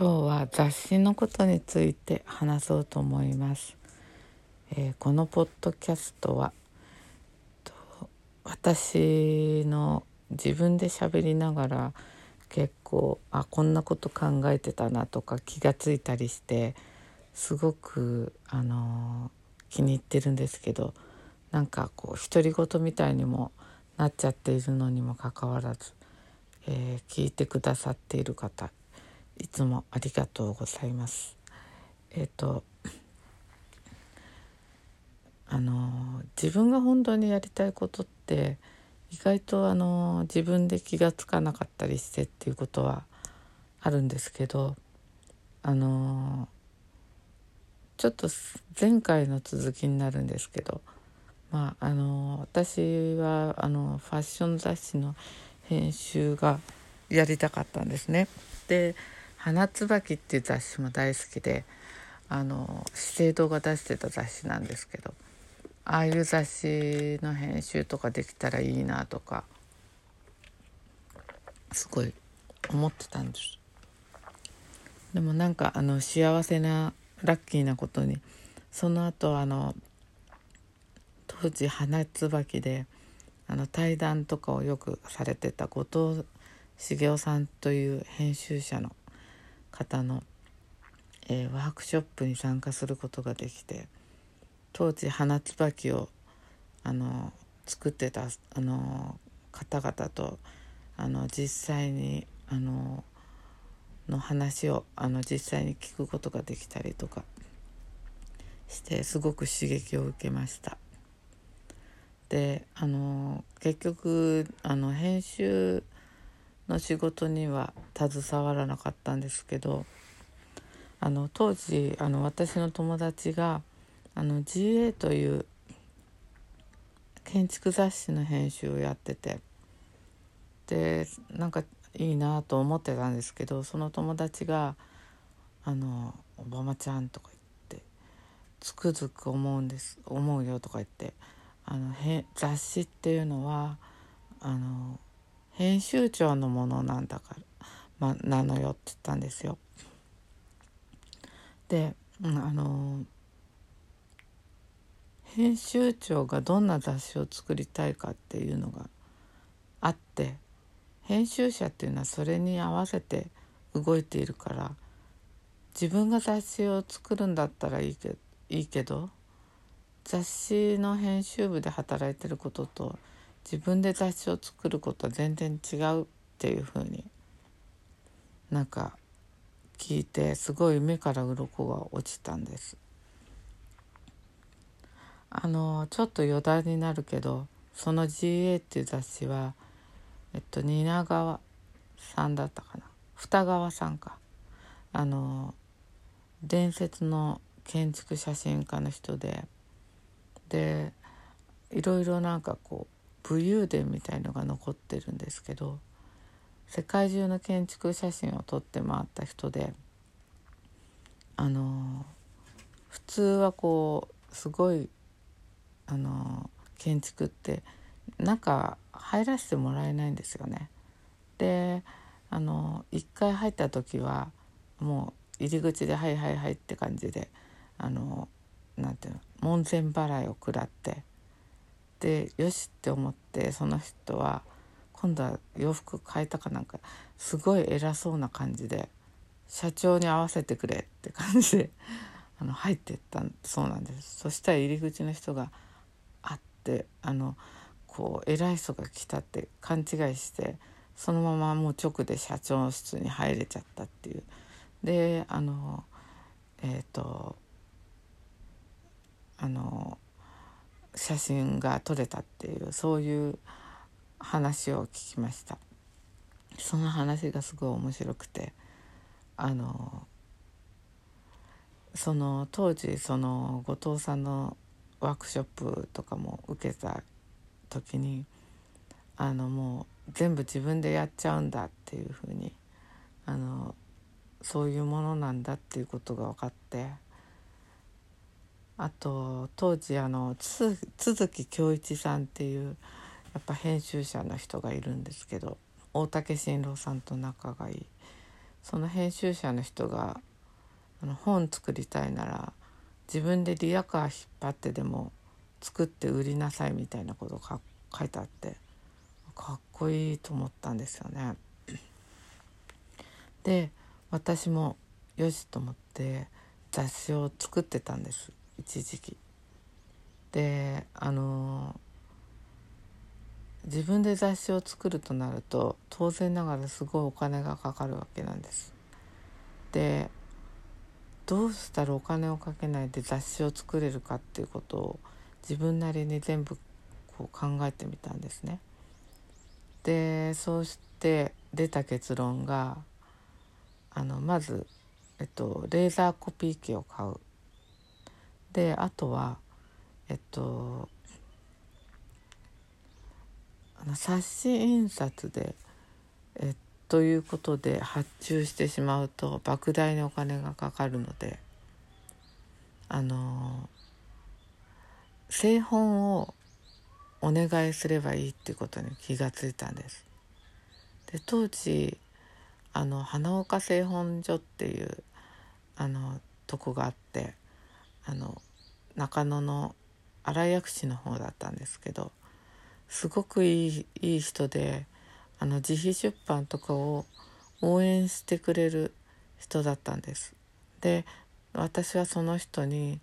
今日は雑誌のことについて話そうと思います、えーこのポッドキャストは私の自分で喋りながら結構あこんなこと考えてたなとか気がついたりしてすごくあのー気に入ってるんですけどなんかこう独り言みたいにもなっちゃっているのにもかかわらず、えー聞いてくださっている方いつもありがとうございます。えっ、とあの自分が本当にやりたいことって意外とあの自分で気が付かなかったりしてっていうことはあるんですけどあのちょっと前回の続きになるんですけどまああの私はあのファッション雑誌の編集がやりたかったんですね。で「花椿」っていう雑誌も大好きであの資生堂が出してた雑誌なんですけどああいう雑誌の編集とかできたらいいなとかすごい思ってたんです。でもなんかあの幸せなラッキーなことにその後あの当時花椿であの対談とかをよくされてた後藤茂雄さんという編集者の方の、えーワークショップに参加することができて当時花椿をあの作ってたあの方々とあの実際にあのの話をあの実際に聞くことができたりとかしてすごく刺激を受けました。であの結局あの編集の仕事には携わらなかったんですけどあの当時あの私の友達があの GA という建築雑誌の編集をやっててでなんかいいなと思ってたんですけどその友達が「あのおばまちゃん」とか言って「つくづく思うんです思うよ」とか言ってあのへ雑誌っていうのはあの編集長のものなんだから、ま、なのよって言ったんですよ。で、うんあの編集長がどんな雑誌を作りたいかっていうのがあって編集者っていうのはそれに合わせて動いているから自分が雑誌を作るんだったらいいけいいけど雑誌の編集部で働いてることと自分で雑誌を作ることは全然違うっていうふうになんか聞いてすごい目から鱗が落ちたんです。あのちょっと余談になるけどその GA っていう雑誌はえっと蜷川さんだったかな二川さんかあの伝説の建築写真家の人ででいろいろなんかこう武勇伝みたいのが残ってるんですけど世界中の建築写真を撮って回った人であの普通はこうすごいあの建築って中入らせてもらえないんですよね。であの一回入った時はもう入り口で「はいはいはい」って感じであのなんていうの門前払いを食らってでよしって思ってその人は今度は洋服変えたかなんかすごい偉そうな感じで社長に合わせてくれって感じであの入ってったそうなんです。そしたら入り口の人があってあのこう偉い人が来たって勘違いしてそのままもう直で社長室に入れちゃったっていう。であのえっ、とあの写真が撮れたっていうそういう話を聞きました。その話がすごい面白くてあのその当時その後藤さんのワークショップとかも受けた時にあのもう全部自分でやっちゃうんだっていうふうにあのそういうものなんだっていうことが分かってあと当時あのつ都築恭一さんっていうやっぱ編集者の人がいるんですけど大竹新郎さんと仲がいいその編集者の人があの本作りたいなら自分でリアカー引っ張ってでも作って売りなさいみたいなことが書いてあってかっこいいと思ったんですよね。で私もよしと思って雑誌を作ってたんです一時期。であの自分で雑誌を作るとなると当然ながらすごいお金がかかるわけなんです。でどうしたらお金をかけないで雑誌を作れるかっていうことを自分なりに全部こう考えてみたんですね。でそうして出た結論があのまず、えっと、レーザーコピー機を買う。であとはえっとあの冊子印刷でえということで発注してしまうと莫大にお金がかかるのであの製本をお願いすればいいっていうことに気がついたんです。で当時あの花岡製本所っていうあのとこがあってあの中野の新井薬師の方だったんですけどすごくいいいい人であの自費出版とかを応援してくれる人だったんです。で私はその人に、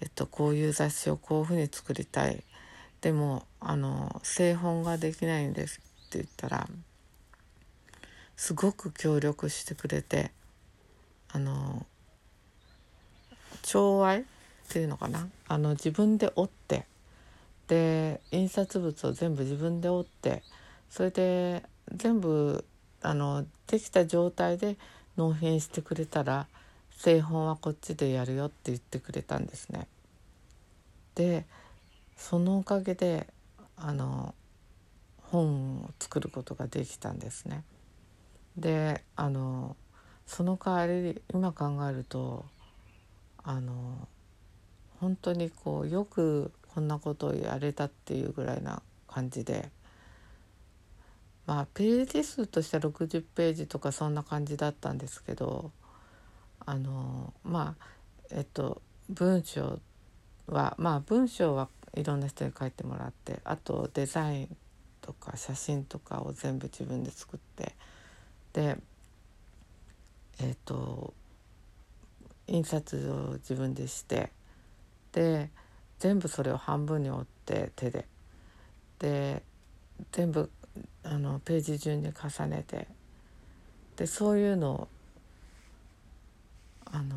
えっと、こういう雑誌をこういうふうに作りたいでもあの製本ができないんですって言ったらすごく協力してくれてあの調愛ていうのかな？あの自分で折ってで印刷物を全部自分で折ってそれで全部あのできた状態で納品してくれたら製本はこっちでやるよって言ってくれたんですね。でそのおかげであの本を作ることができたんですね。であのその代わり今考えるとあの本当にこうよくこんなことをやれたっていうぐらいな感じで。まあページ数としては60ページとかそんな感じだったんですけどあのまあえっと文章はまあ文章はいろんな人に書いてもらってあとデザインとか写真とかを全部自分で作ってでえっと印刷を自分でしてで全部それを半分に折って手で。で全部あのページ順に重ねて。でそういうのをあの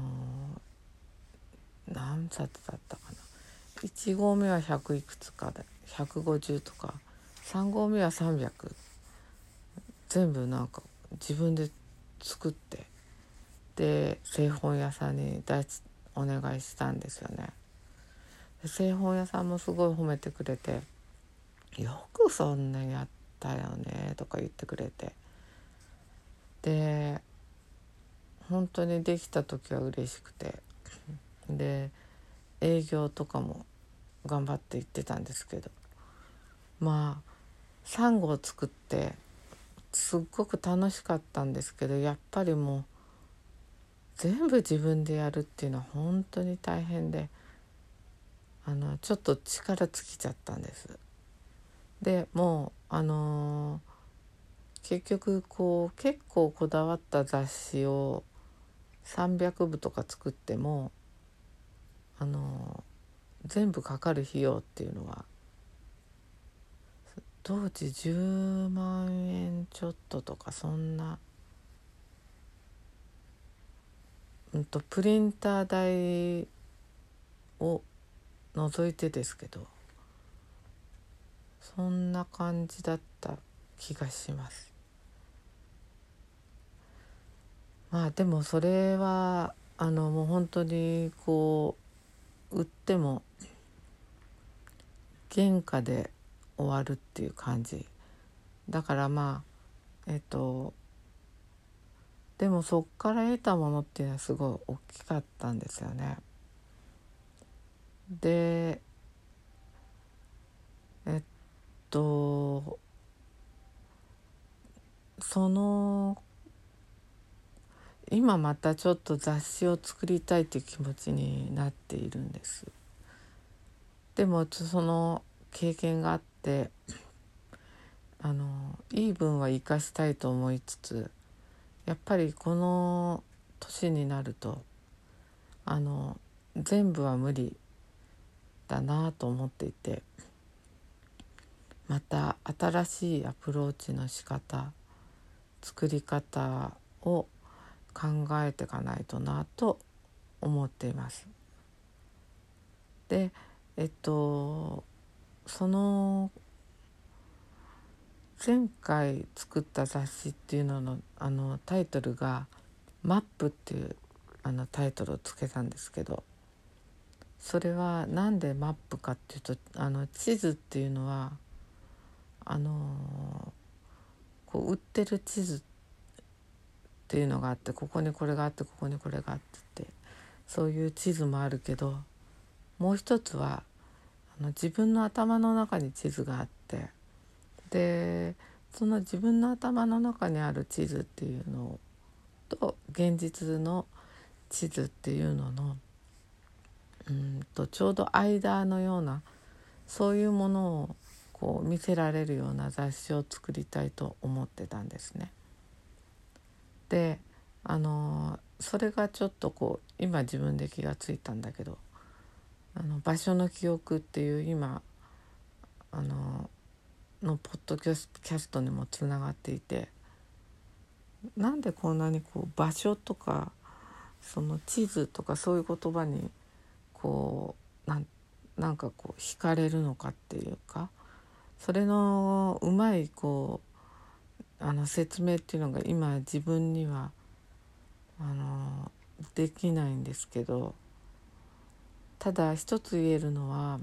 何冊だったかな。1号目は100いくつかで150とか3号目は300全部なんか自分で作って。で製本屋さんに大お願いしたんですよね。製本屋さんもすごい褒めてくれて「よくそんなやったよね」とか言ってくれて。で本当にできた時は嬉しくて。で営業とかも頑張って行ってたんですけど。まあサンゴを作ってすっごく楽しかったんですけどやっぱりもう全部自分でやるっていうのは本当に大変で。あのちょっと力尽きちゃったんです。でもうあのー、結局こう結構こだわった雑誌を300部とか作ってもあのー、全部かかる費用っていうのは当時10万円ちょっととかそんな、うんと、プリンター代を除いてですけどそんな感じだった気がします。まあでもそれはあのもう本当にこう売っても原価で終わるっていう感じだからまあえっとでもそっから得たものっていうのはすごい大きかったんですよね。でえっとその今またちょっと雑誌を作りたいという気持ちになっているんです。でもその経験があってあのいい分は生かしたいと思いつつやっぱりこの年になるとあの全部は無理だなと思っていてまた新しいアプローチの仕方作り方を考えていかないとなと思っています。でえっとその前回作った雑誌っていうののあのタイトルが「マップ」っていうあのタイトルをつけたんですけどそれは何でマップかっていうとあの地図っていうのはあのこう売ってる地図っていうのがあってここにこれがあってここにこれがあってってそういう地図もあるけどもう一つはあの自分の頭の中に地図があってでその自分の頭の中にある地図っていうのと現実の地図っていうののうんとちょうど間のようなそういうものをこう見せられるような雑誌を作りたいと思ってたんですね。であのそれがちょっとこう今自分で気がついたんだけどあの場所の記憶っていう今あののポッドキャストにもつながっていてなんでこんなにこう場所とかその地図とかそういう言葉にこうなんなんかこう惹かれるのかっていうかそれのうまいこうあの説明っていうのが今自分にはあのできないんですけどただ一つ言えるのは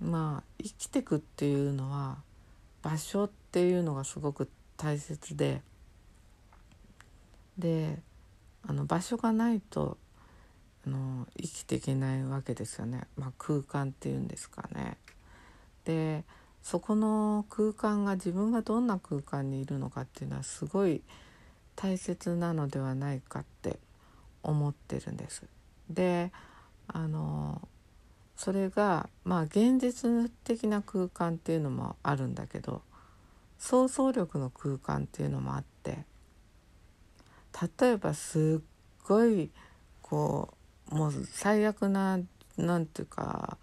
まあ生きてくっていうのは場所っていうのがすごく大切でであの場所がないとの生きていけないわけですよね、まあ、空間っていうんですかね。でそこの空間が自分がどんな空間にいるのかっていうのはすごい大切なのではないかって思ってるんです。であのそれがまあ現実的な空間っていうのもあるんだけど想像力の空間っていうのもあって例えばすっごいこうもう最悪ななんていうか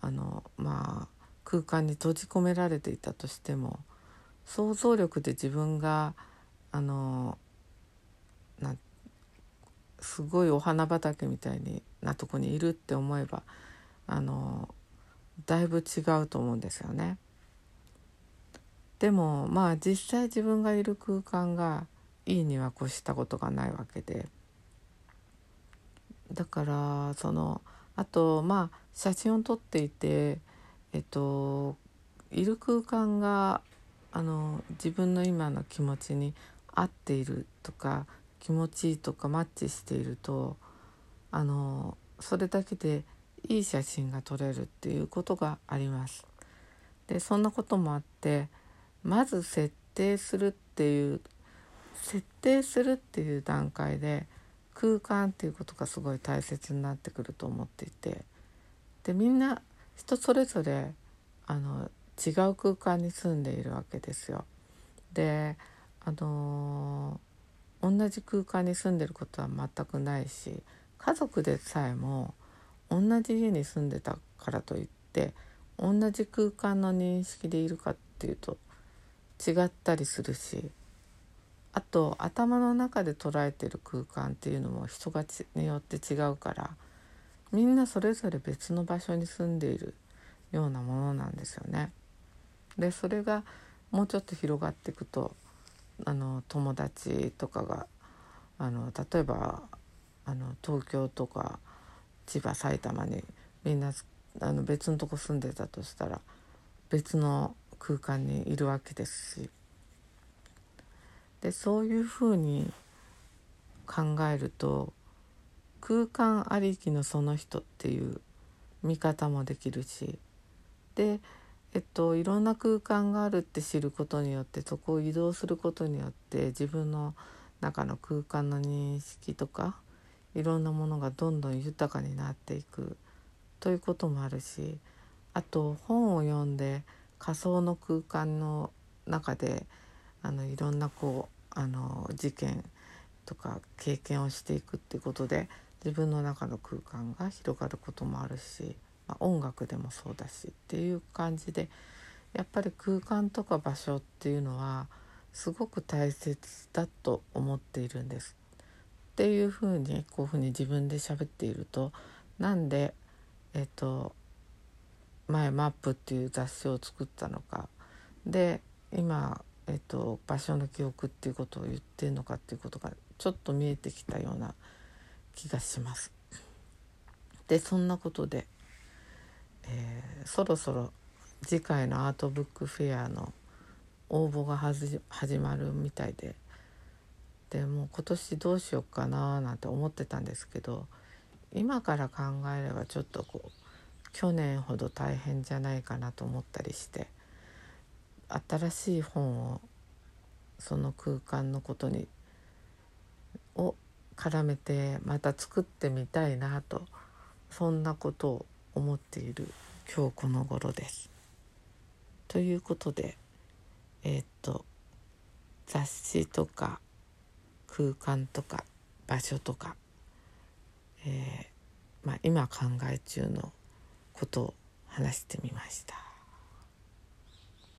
あのまあ空間に閉じ込められていたとしても想像力で自分があのなすごいお花畑みたいになとこにいるって思えばあのだいぶ違うと思うんですよね。でもまあ実際自分がいる空間がいいには越したことがないわけでだからそのあとまあ写真を撮っていてえっといる空間があの自分の今の気持ちに合っているとか気持ちいいとかマッチしているとあのそれだけでいい写真が撮れるっていうことがあります。でそんなこともあってまず設定するっていう設定するっていう段階で空間っていうことがすごい大切になってくると思っていてでみんな人それぞれあの違う空間に住んでいるわけですよ。であのー、同じ空間に住んでることは全くないし家族でさえも同じ家に住んでたからといって同じ空間の認識でいるかっていうと違ったりするしあと頭の中で捉えてる空間っていうのも人がによって違うからみんなそれぞれ別の場所に住んでいるようなものなんですよね。でそれがもうちょっと広がっていくとあの友達とかがあの例えばあの東京とか千葉埼玉にみんなあの別のとこ住んでたとしたら別の空間にいるわけですしでそういうふうに考えると空間ありきのその人っていう見方もできるしでえっといろんな空間があるって知ることによってそこを移動することによって自分の中の空間の認識とかいろんなものがどんどん豊かになっていくということもあるしあと本を読んで仮想の空間の中であのいろんなこうあの事件とか経験をしていくっていうことで自分の中の空間が広がることもあるし、まあ、音楽でもそうだしっていう感じでやっぱり空間とか場所っていうのはすごく大切だと思っているんです。っていうふうにこういうふうに自分で喋っているとなんでえっ、と前マップっていう雑誌を作ったのかで今、えっと、場所の記憶っていうことを言ってるのかっていうことがちょっと見えてきたような気がします。でそんなことで、えー、そろそろ次回のアートブックフェアの応募が始まるみたいででもう今年どうしようかななんて思ってたんですけど今から考えればちょっとこう去年ほど大変じゃないかなと思ったりして新しい本をその空間のことにを絡めてまた作ってみたいなとそんなことを思っている今日この頃です。ということでえー、っと雑誌とか空間とか場所とか、えーまあ、今考え中のことを話してみました。